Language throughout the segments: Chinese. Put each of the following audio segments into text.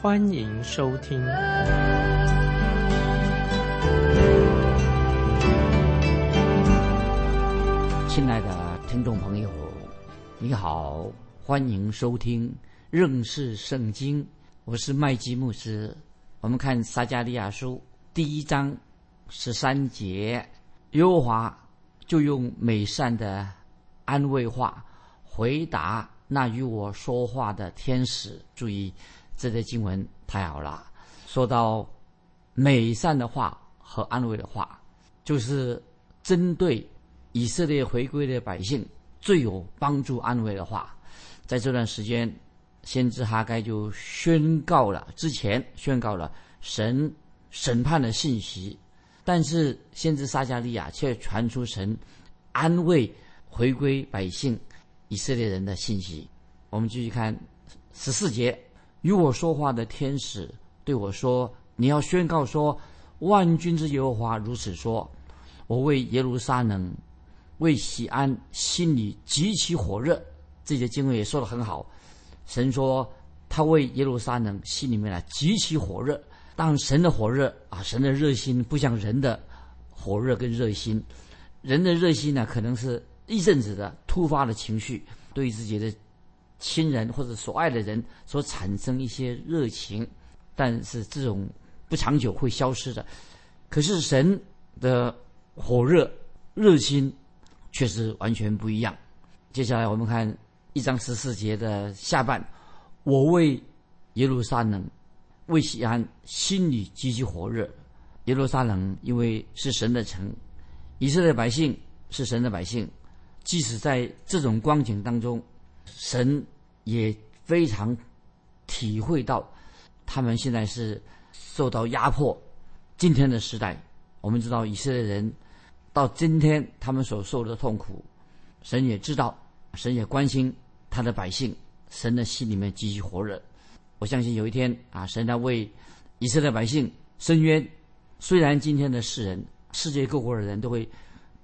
欢迎收听。亲爱的听众朋友，你好，欢迎收听认识圣经。我是麦基牧师。我们看撒加利亚书第一章十三节，耶和华就用美善的安慰话回答那与我说话的天使。注意，这些经文太好了。说到美善的话和安慰的话，就是针对以色列回归的百姓最有帮助、安慰的话。在这段时间，先知哈该就宣告了之前宣告了神审判的信息。但是，先知撒加利亚却传出神安慰回归百姓以色列人的信息。我们继续看十四节，与我说话的天使对我说：“你要宣告说，万军之耶和华如此说：我为耶路撒冷，为喜安，心里极其火热。”这些经文也说的很好。神说他为耶路撒冷心里面呢极其火热。当神的火热啊，神的热心不像人的火热跟热心，人的热心呢可能是一阵子的突发的情绪，对自己的亲人或者所爱的人所产生一些热情，但是这种不长久会消失的。可是神的火热热心却是完全不一样。接下来我们看一章十四节的下半，我为耶路撒冷。为西安心里极其火热，耶路撒冷因为是神的城，以色列百姓是神的百姓，即使在这种光景当中，神也非常体会到他们现在是受到压迫。今天的时代，我们知道以色列人到今天他们所受的痛苦，神也知道，神也关心他的百姓，神的心里面极其火热。我相信有一天啊，神在为以色列百姓伸冤。虽然今天的世人、世界各国的人都会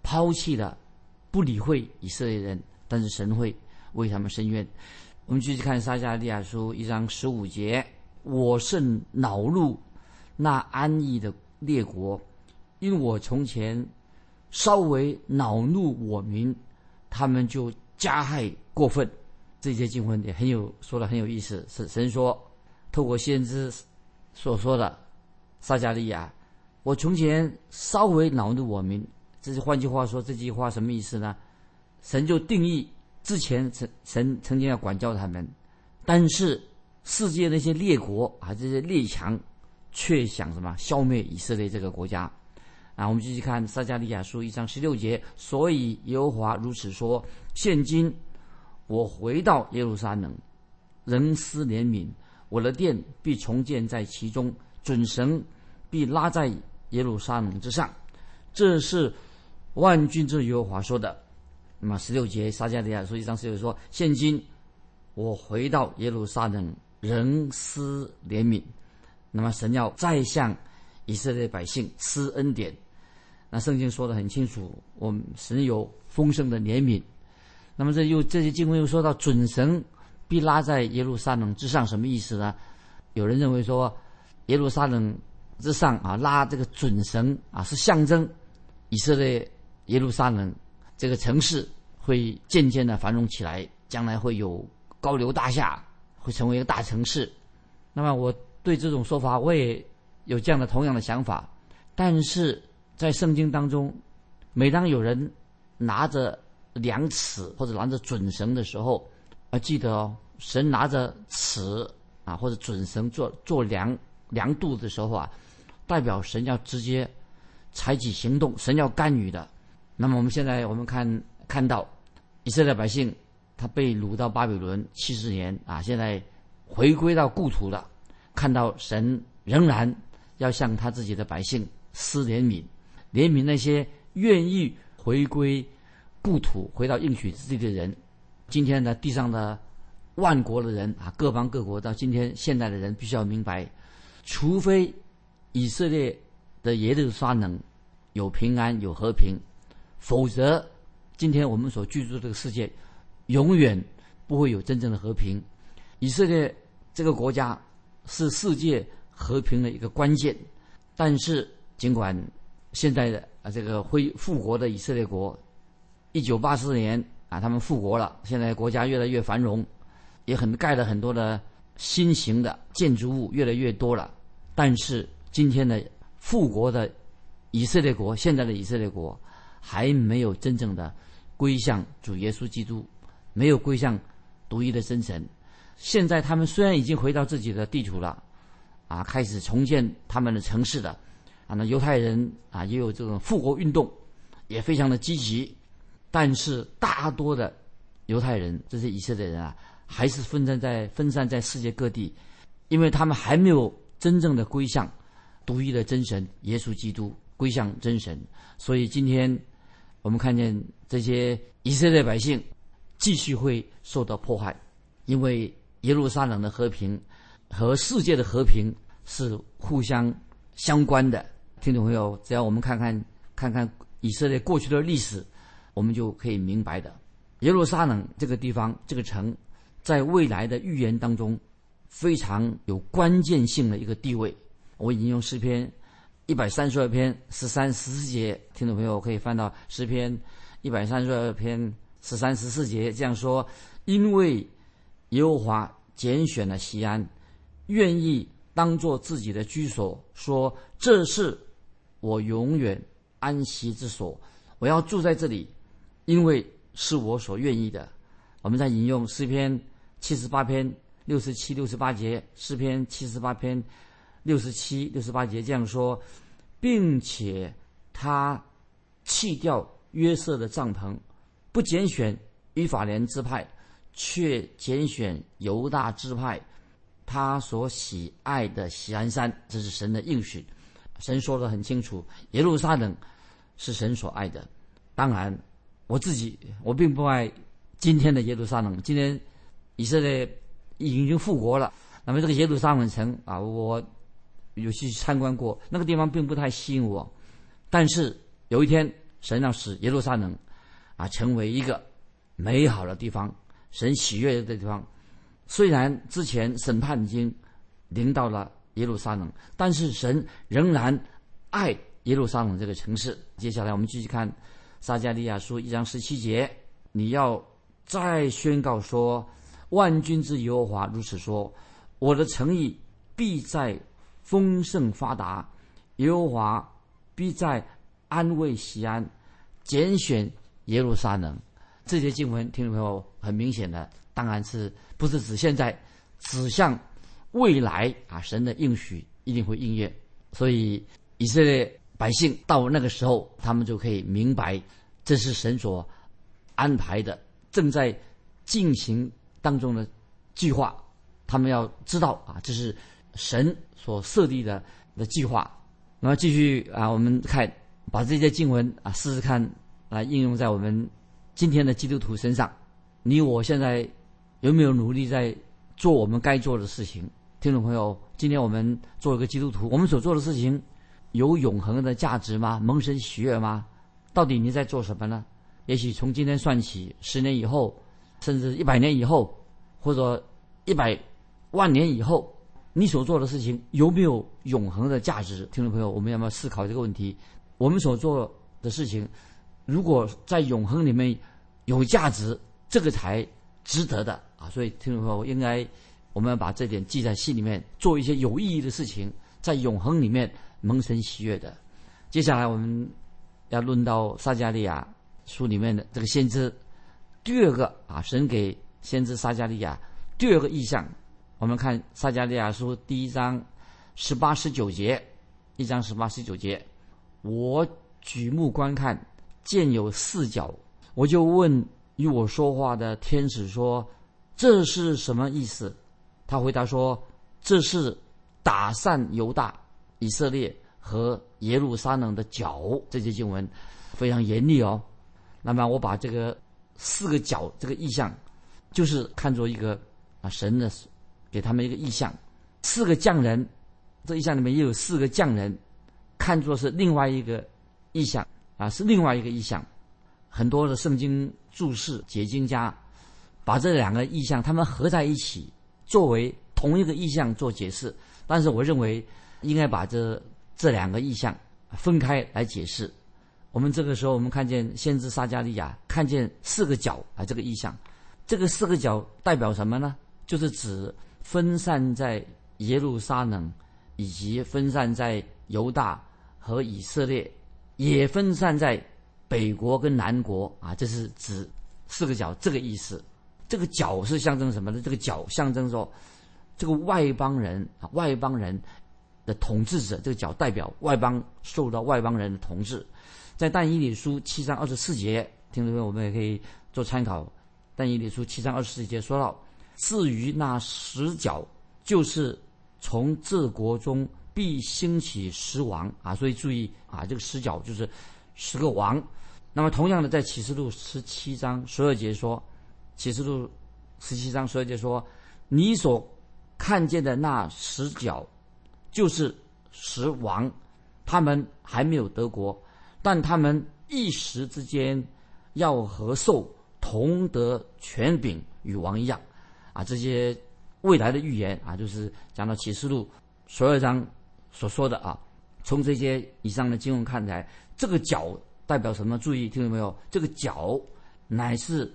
抛弃了、不理会以色列人，但是神会为他们伸冤。我们继续看撒迦利亚书一章十五节：“我甚恼怒那安逸的列国，因我从前稍微恼怒我民，他们就加害过分。”这些经文也很有说的很有意思，是神说透过先知所说的撒加利亚，我从前稍微恼怒我民，这是换句话说，这句话什么意思呢？神就定义之前曾神曾经要管教他们，但是世界那些列国啊，这些列强却想什么消灭以色列这个国家啊？我们继续看撒加利亚书一章十六节，所以耶和华如此说：现今。我回到耶路撒冷，人思怜悯，我的殿必重建在其中，准绳必拉在耶路撒冷之上。这是万军之耶和华说的。那么十六节撒迦利亚书一章十六说：现今我回到耶路撒冷，仍思怜悯。那么神要再向以色列百姓施恩典。那圣经说的很清楚，我们神有丰盛的怜悯。那么这又这些经文又说到准绳必拉在耶路撒冷之上，什么意思呢？有人认为说耶路撒冷之上啊拉这个准绳啊是象征以色列耶路撒冷这个城市会渐渐的繁荣起来，将来会有高楼大厦，会成为一个大城市。那么我对这种说法我也有这样的同样的想法，但是在圣经当中，每当有人拿着量尺或者拿着准绳的时候，啊，记得哦，神拿着尺啊或者准绳做做量量度的时候啊，代表神要直接采取行动，神要干预的。那么我们现在我们看看到以色列百姓他被掳到巴比伦七十年啊，现在回归到故土了，看到神仍然要向他自己的百姓施怜悯，怜悯那些愿意回归故土、回到应许之地的人。今天呢，地上的万国的人啊，各方各国到今天现代的人，必须要明白，除非以色列的耶路撒冷有平安、有和平，否则今天我们所居住这个世界永远不会有真正的和平。以色列这个国家是世界和平的一个关键，但是尽管现在的啊这个恢复国的以色列国，一九八四年啊他们复国了，现在国家越来越繁荣，也很盖了很多的新型的建筑物越来越多了，但是今天的复国的以色列国，现在的以色列国还没有真正的归向主耶稣基督，没有归向独一的真神。现在他们虽然已经回到自己的地图了，啊，开始重建他们的城市了，啊，那犹太人啊也有这种复国运动，也非常的积极，但是大多的犹太人，这些以色列人啊，还是分散在分散在世界各地，因为他们还没有真正的归向独一的真神耶稣基督，归向真神，所以今天我们看见这些以色列百姓继续会受到迫害，因为。耶路撒冷的和平和世界的和平是互相相关的，听众朋友，只要我们看看看看以色列过去的历史，我们就可以明白的。耶路撒冷这个地方，这个城，在未来的预言当中非常有关键性的一个地位。我引用诗篇一百三十二篇十三十四节，听众朋友可以翻到诗篇一百三十二篇十三十四节，这样说：因为。耶和华拣选了西安，愿意当做自己的居所，说：“这是我永远安息之所，我要住在这里，因为是我所愿意的。”我们在引用诗篇七十八篇六十七、六十八节，诗篇七十八篇六十七、六十八节这样说，并且他弃掉约瑟的帐篷，不拣选以法莲支派。却拣选犹大支派，他所喜爱的喜安山，这是神的应许。神说的很清楚，耶路撒冷是神所爱的。当然，我自己我并不爱今天的耶路撒冷。今天以色列已经复国了，那么这个耶路撒冷城啊，我有去参观过，那个地方并不太吸引我。但是有一天，神让使耶路撒冷啊成为一个美好的地方。神喜悦的地方，虽然之前审判已经临到了耶路撒冷，但是神仍然爱耶路撒冷这个城市。接下来我们继续看撒加利亚书一章十七节：你要再宣告说，万军之耶和华如此说：我的诚意必在丰盛发达，耶和华必在安慰西安，拣选耶路撒冷。这些经文，听众朋友很明显的，当然是不是指现在，指向未来啊？神的应许一定会应验，所以以色列百姓到那个时候，他们就可以明白，这是神所安排的，正在进行当中的计划。他们要知道啊，这是神所设立的的计划。那么继续啊，我们看把这些经文啊，试试看来应用在我们。今天的基督徒身上，你我现在有没有努力在做我们该做的事情？听众朋友，今天我们做一个基督徒，我们所做的事情有永恒的价值吗？蒙神喜悦吗？到底你在做什么呢？也许从今天算起，十年以后，甚至一百年以后，或者一百万年以后，你所做的事情有没有永恒的价值？听众朋友，我们要不要思考这个问题？我们所做的事情。如果在永恒里面有价值，这个才值得的啊！所以听众朋友，应该我们要把这点记在心里面，做一些有意义的事情，在永恒里面蒙神喜悦的。接下来我们要论到撒加利亚书里面的这个先知第二个啊，神给先知撒加利亚第二个意象。我们看撒加利亚书第一章十八十九节，一章十八十九节，我举目观看。见有四角，我就问与我说话的天使说：“这是什么意思？”他回答说：“这是打散犹大，以色列和耶路撒冷的角，这些经文非常严厉哦。那么我把这个四个角这个意象，就是看作一个啊神的给他们一个意象，四个匠人，这意象里面也有四个匠人，看作是另外一个意象啊，是另外一个意象。很多的圣经注释解经家把这两个意象他们合在一起，作为同一个意象做解释。但是我认为应该把这这两个意象分开来解释。我们这个时候，我们看见先知撒加利亚看见四个角啊，这个意象，这个四个角代表什么呢？就是指分散在耶路撒冷，以及分散在犹大和以色列，也分散在。北国跟南国啊，这是指四个角这个意思。这个角是象征什么呢？这个角象征说，这个外邦人啊，外邦人的统治者，这个角代表外邦受到外邦人的统治。在但以理书七章二十四节，听众朋友我们也可以做参考。但以理书七章二十四节说到，至于那十角，就是从这国中必兴起十王啊，所以注意啊，这个十角就是。十个王，那么同样的，在启示录十七章十二节说，启示录十七章十二节说，你所看见的那十角，就是十王，他们还没有得国，但他们一时之间要和兽同得权柄与王一样，啊，这些未来的预言啊，就是讲到启示录十二章所说的啊，从这些以上的经文看来。这个角代表什么？注意听到没有？这个角乃是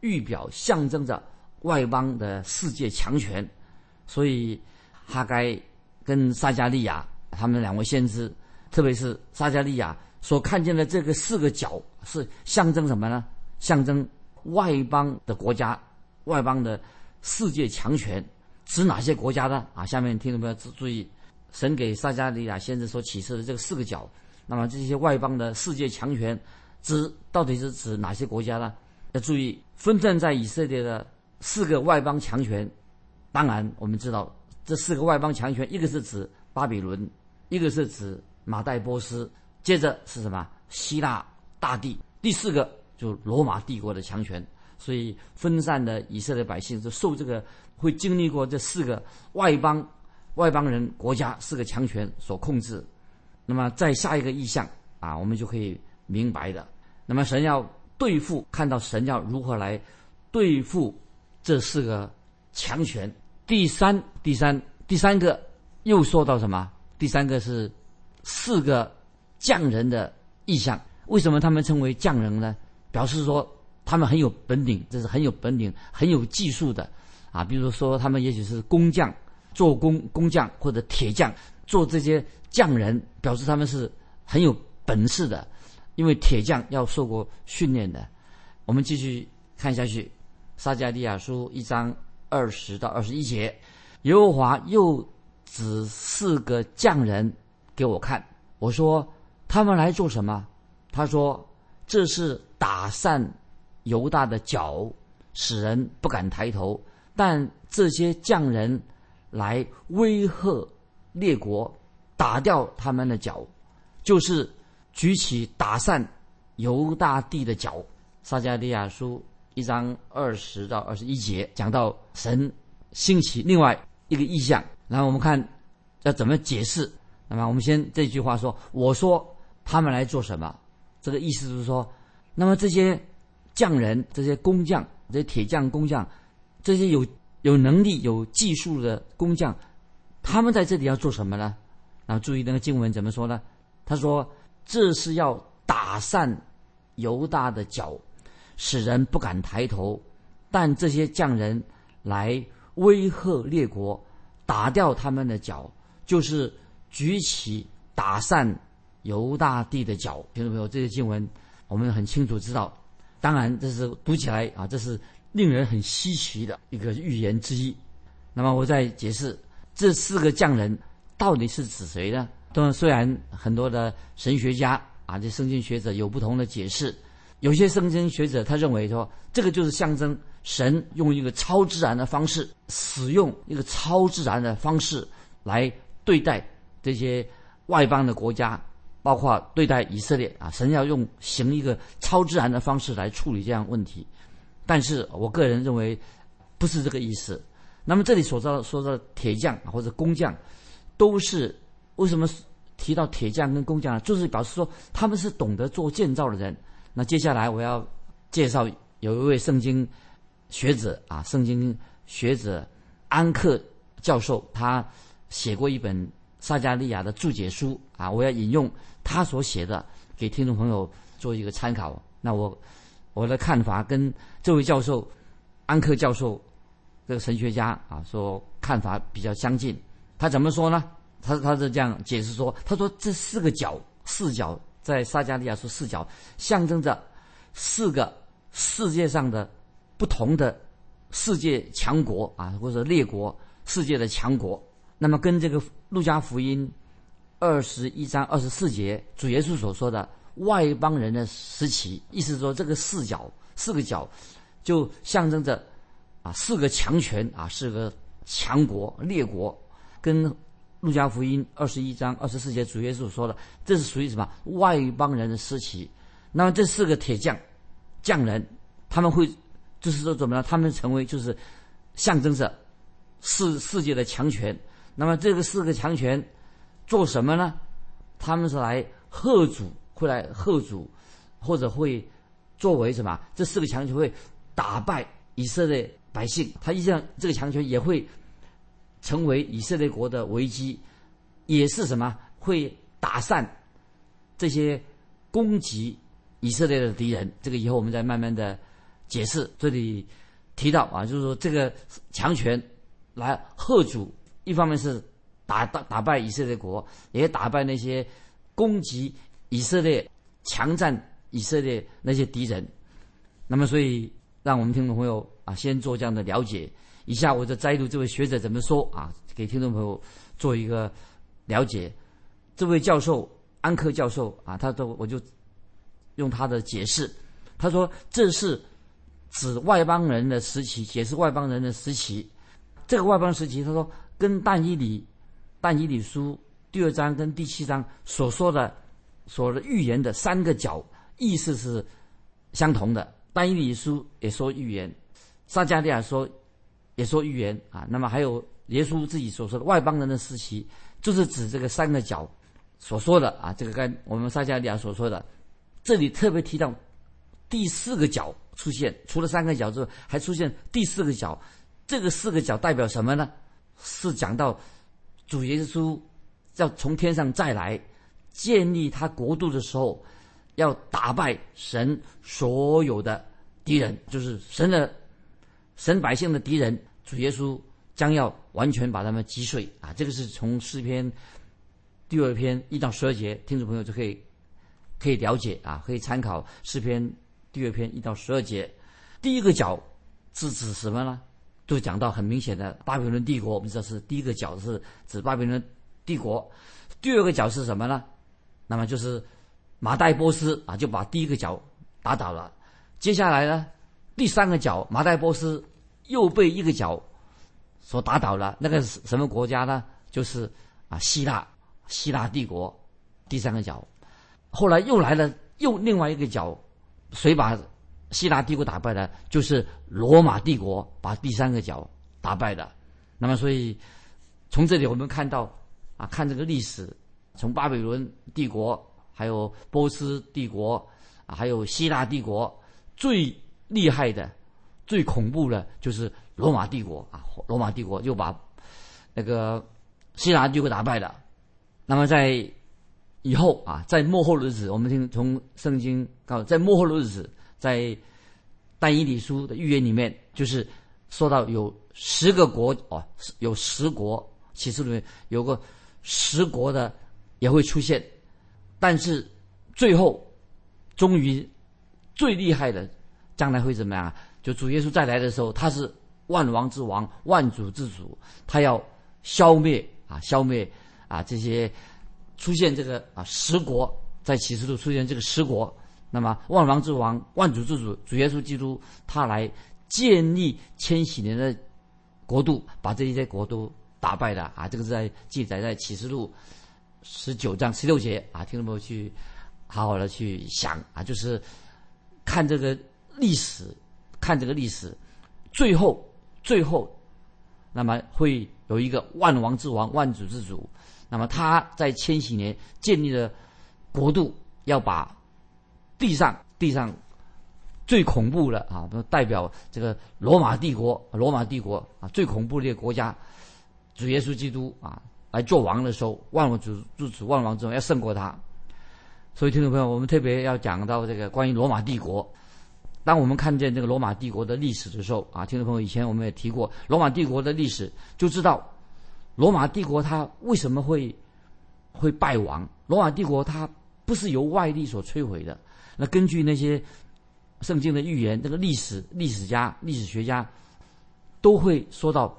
预表、象征着外邦的世界强权。所以哈该跟撒加利亚他们两位先知，特别是撒加利亚所看见的这个四个角，是象征什么呢？象征外邦的国家、外邦的世界强权。指哪些国家呢？啊，下面听众朋友？注注意，神给撒加利亚先生所启示的这个四个角。那么这些外邦的世界强权，指到底是指哪些国家呢？要注意，分散在以色列的四个外邦强权。当然，我们知道这四个外邦强权，一个是指巴比伦，一个是指马代波斯，接着是什么？希腊大帝，第四个就罗马帝国的强权。所以，分散的以色列百姓是受这个会经历过这四个外邦外邦人国家四个强权所控制。那么，在下一个意象啊，我们就可以明白的。那么，神要对付，看到神要如何来对付这四个强权。第三、第三、第三个又说到什么？第三个是四个匠人的意象。为什么他们称为匠人呢？表示说他们很有本领，这是很有本领、很有技术的啊。比如说，他们也许是工匠、做工工匠或者铁匠，做这些。匠人表示他们是很有本事的，因为铁匠要受过训练的。我们继续看下去，《撒迦利亚书》一章二十到二十一节，耶和华又指四个匠人给我看，我说他们来做什么？他说这是打散犹大的脚，使人不敢抬头。但这些匠人来威吓列国。打掉他们的脚，就是举起打散犹大帝的脚。撒加利亚书一章二十到二十一节讲到神兴起另外一个意象，然后我们看要怎么解释。那么我们先这句话说：“我说他们来做什么？”这个意思就是说，那么这些匠人、这些工匠、这些铁匠、工匠，这些有有能力、有技术的工匠，他们在这里要做什么呢？然后注意那个经文怎么说呢？他说：“这是要打散犹大的脚，使人不敢抬头。但这些匠人来威吓列国，打掉他们的脚，就是举起打散犹大地的脚。”听众朋友，这些经文我们很清楚知道。当然，这是读起来啊，这是令人很稀奇的一个预言之一。那么，我再解释这四个匠人。到底是指谁呢？当然，虽然很多的神学家啊，这圣经学者有不同的解释。有些圣经学者他认为说，这个就是象征神用一个超自然的方式，使用一个超自然的方式来对待这些外邦的国家，包括对待以色列啊，神要用行一个超自然的方式来处理这样问题。但是我个人认为不是这个意思。那么这里所说说的铁匠或者工匠，都是为什么提到铁匠跟工匠呢？就是表示说他们是懂得做建造的人。那接下来我要介绍有一位圣经学者啊，圣经学者安克教授，他写过一本撒加利亚的注解书啊，我要引用他所写的给听众朋友做一个参考。那我我的看法跟这位教授安克教授。这个神学家啊，说看法比较相近。他怎么说呢？他他是这样解释说：他说这四个角，四角在撒加利亚说四角，象征着四个世界上的不同的世界强国啊，或者列国，世界的强国。那么跟这个路加福音二十一章二十四节主耶稣所说的外邦人的时期，意思说这个四角四个角就象征着。啊，四个强权啊，四个强国列国，跟路加福音二十一章二十四节主耶稣说的，这是属于什么外邦人的时期？那么这四个铁匠匠人，他们会就是说怎么呢？他们成为就是象征着世世界的强权。那么这个四个强权做什么呢？他们是来贺主，会来贺主，或者会作为什么？这四个强权会打败以色列。百姓，他一向这个强权也会成为以色列国的危机，也是什么会打散这些攻击以色列的敌人。这个以后我们再慢慢的解释。这里提到啊，就是说这个强权来贺主，一方面是打打打败以色列国，也打败那些攻击以色列、强占以色列那些敌人。那么，所以让我们听众朋友。啊，先做这样的了解。以下我就摘录这位学者怎么说啊，给听众朋友做一个了解。这位教授安克教授啊，他都我就用他的解释，他说这是指外邦人的时期，解释外邦人的时期。这个外邦时期，他说跟但以理但以理书第二章跟第七章所说的所的预言的三个角意思是相同的。但以理书也说预言。撒加利亚说，也说预言啊。那么还有耶稣自己所说的外邦人的时期，就是指这个三个角所说的啊。这个跟我们撒加利亚所说的，这里特别提到第四个角出现，除了三个角之外，还出现第四个角。这个四个角代表什么呢？是讲到主耶稣要从天上再来建立他国度的时候，要打败神所有的敌人，就是神的。神百姓的敌人，主耶稣将要完全把他们击碎啊！这个是从诗篇第二篇一到十二节，听众朋友就可以可以了解啊，可以参考诗篇第二篇一到十二节。第一个角是指什么呢？就讲到很明显的巴比伦帝国，我们知道是第一个角是指巴比伦帝国。第二个角是什么呢？那么就是马代波斯啊，就把第一个角打倒了。接下来呢？第三个角，马代波斯又被一个角所打倒了。那个是什么国家呢？就是啊，希腊，希腊帝国。第三个角，后来又来了，又另外一个角，谁把希腊帝国打败了？就是罗马帝国把第三个角打败了。那么，所以从这里我们看到啊，看这个历史，从巴比伦帝国，还有波斯帝国，还有希腊帝国最。厉害的、最恐怖的，就是罗马帝国啊！罗马帝国就把那个希腊帝国打败了。那么在以后啊，在末后的日子，我们听从圣经告，在末后的日子，在但以理书的预言里面，就是说到有十个国哦，有十国，启示里面有个十国的也会出现，但是最后终于最厉害的。将来会怎么样？就主耶稣再来的时候，他是万王之王、万主之主，他要消灭啊，消灭啊这些出现这个啊十国，在启示录出现这个十国，那么万王之王、万主之主主耶稣基督，他来建立千禧年的国度，把这些国都打败了啊！这个是在记载在启示录十九章十六节啊，听众朋友去好好的去想啊，就是看这个历史，看这个历史，最后最后，那么会有一个万王之王、万主之主，那么他在千禧年建立了国度，要把地上地上最恐怖的啊，代表这个罗马帝国，罗马帝国啊最恐怖的国家，主耶稣基督啊来做王的时候，万王主主主万王之王要胜过他。所以听众朋友，我们特别要讲到这个关于罗马帝国。当我们看见这个罗马帝国的历史的时候啊，听众朋友，以前我们也提过罗马帝国的历史，就知道罗马帝国它为什么会会败亡。罗马帝国它不是由外力所摧毁的。那根据那些圣经的预言，这个历史历史家、历史学家都会说到，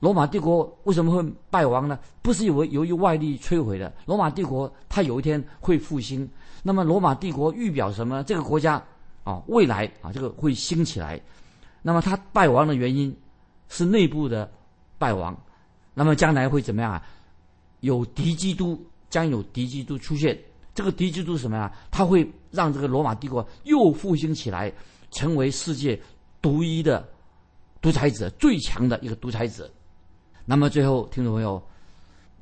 罗马帝国为什么会败亡呢？不是由由于外力摧毁的。罗马帝国它有一天会复兴。那么罗马帝国预表什么？这个国家。啊，未来啊，这个会兴起来。那么它败亡的原因是内部的败亡。那么将来会怎么样啊？有敌基督，将有敌基督出现。这个敌基督是什么呀？他会让这个罗马帝国又复兴起来，成为世界独一的独裁者，最强的一个独裁者。那么最后，听众朋友，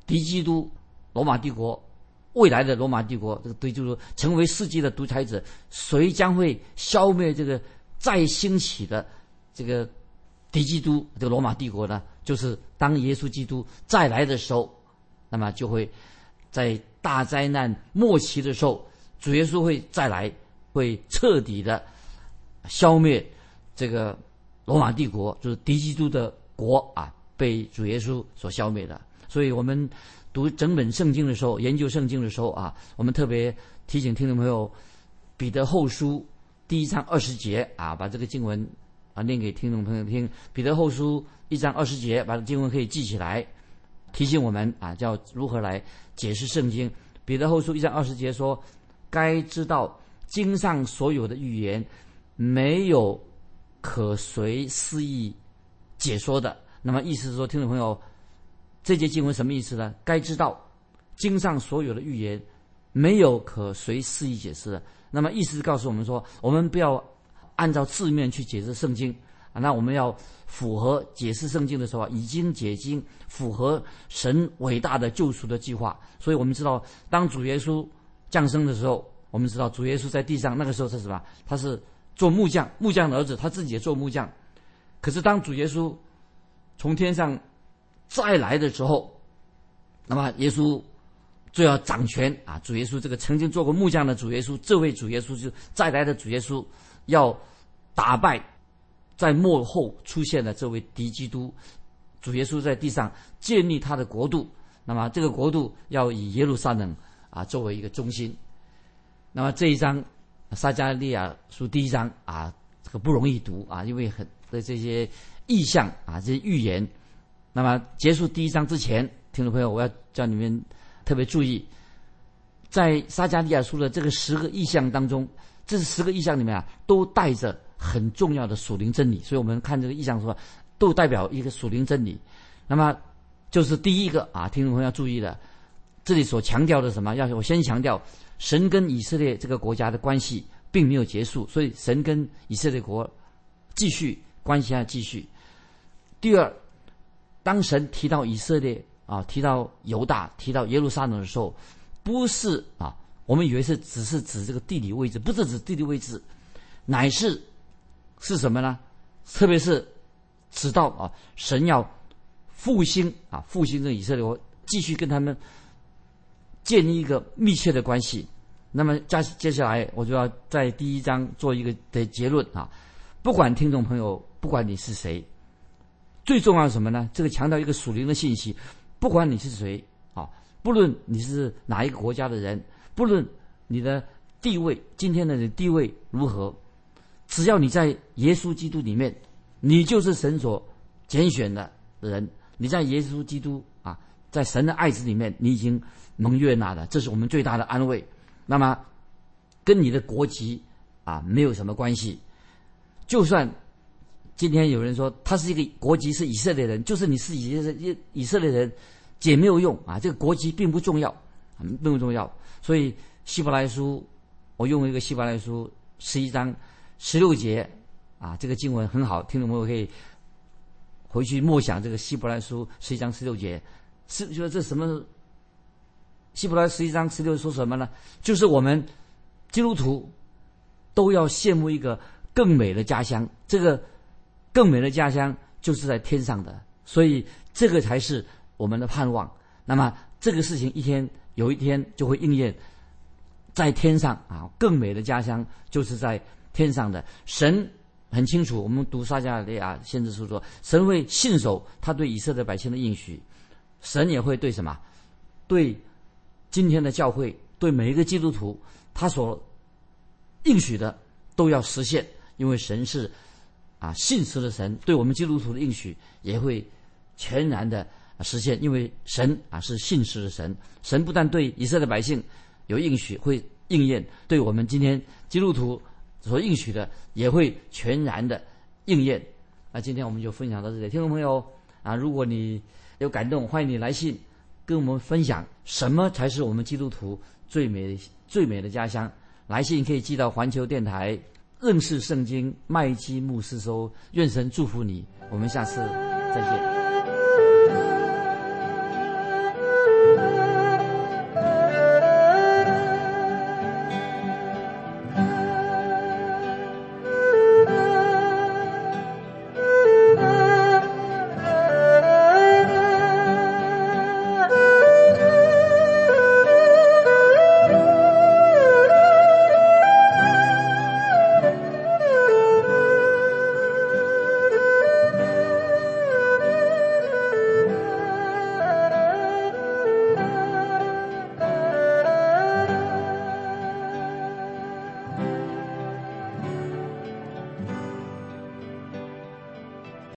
敌基督，罗马帝国。未来的罗马帝国，这个对，就是说，成为世界的独裁者，谁将会消灭这个再兴起的这个敌基督？这个罗马帝国呢？就是当耶稣基督再来的时候，那么就会在大灾难末期的时候，主耶稣会再来，会彻底的消灭这个罗马帝国，就是敌基督的国啊，被主耶稣所消灭的。所以我们。读整本圣经的时候，研究圣经的时候啊，我们特别提醒听众朋友，《彼得后书》第一章二十节啊，把这个经文啊念给听众朋友听。《彼得后书》一章二十节，把经文可以记起来，提醒我们啊，叫如何来解释圣经。《彼得后书》一章二十节说：“该知道经上所有的预言，没有可随私意解说的。”那么意思是说，听众朋友。这节经文什么意思呢？该知道，经上所有的预言，没有可随肆意解释的。那么意思是告诉我们说，我们不要按照字面去解释圣经那我们要符合解释圣经的时候，已经解经，符合神伟大的救赎的计划。所以我们知道，当主耶稣降生的时候，我们知道主耶稣在地上那个时候是什么？他是做木匠，木匠的儿子，他自己也做木匠。可是当主耶稣从天上，再来的时候，那么耶稣就要掌权啊！主耶稣这个曾经做过木匠的主耶稣，这位主耶稣就再来的主耶稣，要打败在幕后出现的这位敌基督。主耶稣在地上建立他的国度，那么这个国度要以耶路撒冷啊作为一个中心。那么这一章撒加利亚书第一章啊，这个不容易读啊，因为很的这些意象啊，这些预言。那么结束第一章之前，听众朋友，我要叫你们特别注意，在撒加利亚书的这个十个意象当中，这十个意象里面啊，都带着很重要的属灵真理。所以我们看这个意象说，都代表一个属灵真理。那么就是第一个啊，听众朋友要注意的，这里所强调的什么？要我先强调，神跟以色列这个国家的关系并没有结束，所以神跟以色列国继续关系要继续。第二。当神提到以色列啊，提到犹大，提到耶路撒冷的时候，不是啊，我们以为是只是指这个地理位置，不是指地理位置，乃是是什么呢？特别是直到啊，神要复兴啊，复兴这以色列国，继续跟他们建立一个密切的关系。那么接接下来，我就要在第一章做一个的结论啊，不管听众朋友，不管你是谁。最重要是什么呢？这个强调一个属灵的信息，不管你是谁啊，不论你是哪一个国家的人，不论你的地位，今天的地位如何，只要你在耶稣基督里面，你就是神所拣选的人。你在耶稣基督啊，在神的爱子里面，你已经蒙悦纳了，这是我们最大的安慰。那么，跟你的国籍啊没有什么关系，就算。今天有人说他是一个国籍是以色列人，就是你是以色列人，也没有用啊。这个国籍并不重要并不重要。所以希伯来书，我用一个希伯来书十一章十六节啊，这个经文很好，听众朋友可以回去默想这个希伯来书十一章十六节，是就说这什么？希伯来十一章十六说什么呢？就是我们基督徒都要羡慕一个更美的家乡，这个更美的家乡就是在天上的，所以这个才是我们的盼望。那么这个事情一天有一天就会应验，在天上啊，更美的家乡就是在天上的。神很清楚，我们读撒迦利亚先知书说，神会信守他对以色列百姓的应许，神也会对什么？对。今天的教会对每一个基督徒，他所应许的都要实现，因为神是啊信实的神，对我们基督徒的应许也会全然的实现，因为神啊是信实的神。神不但对以色列百姓有应许会应验，对我们今天基督徒所应许的也会全然的应验。那今天我们就分享到这里，听众朋友啊，如果你有感动，欢迎你来信。跟我们分享什么才是我们基督徒最美最美的家乡？来信可以寄到环球电台认识圣经麦基牧师收。愿神祝福你，我们下次再见。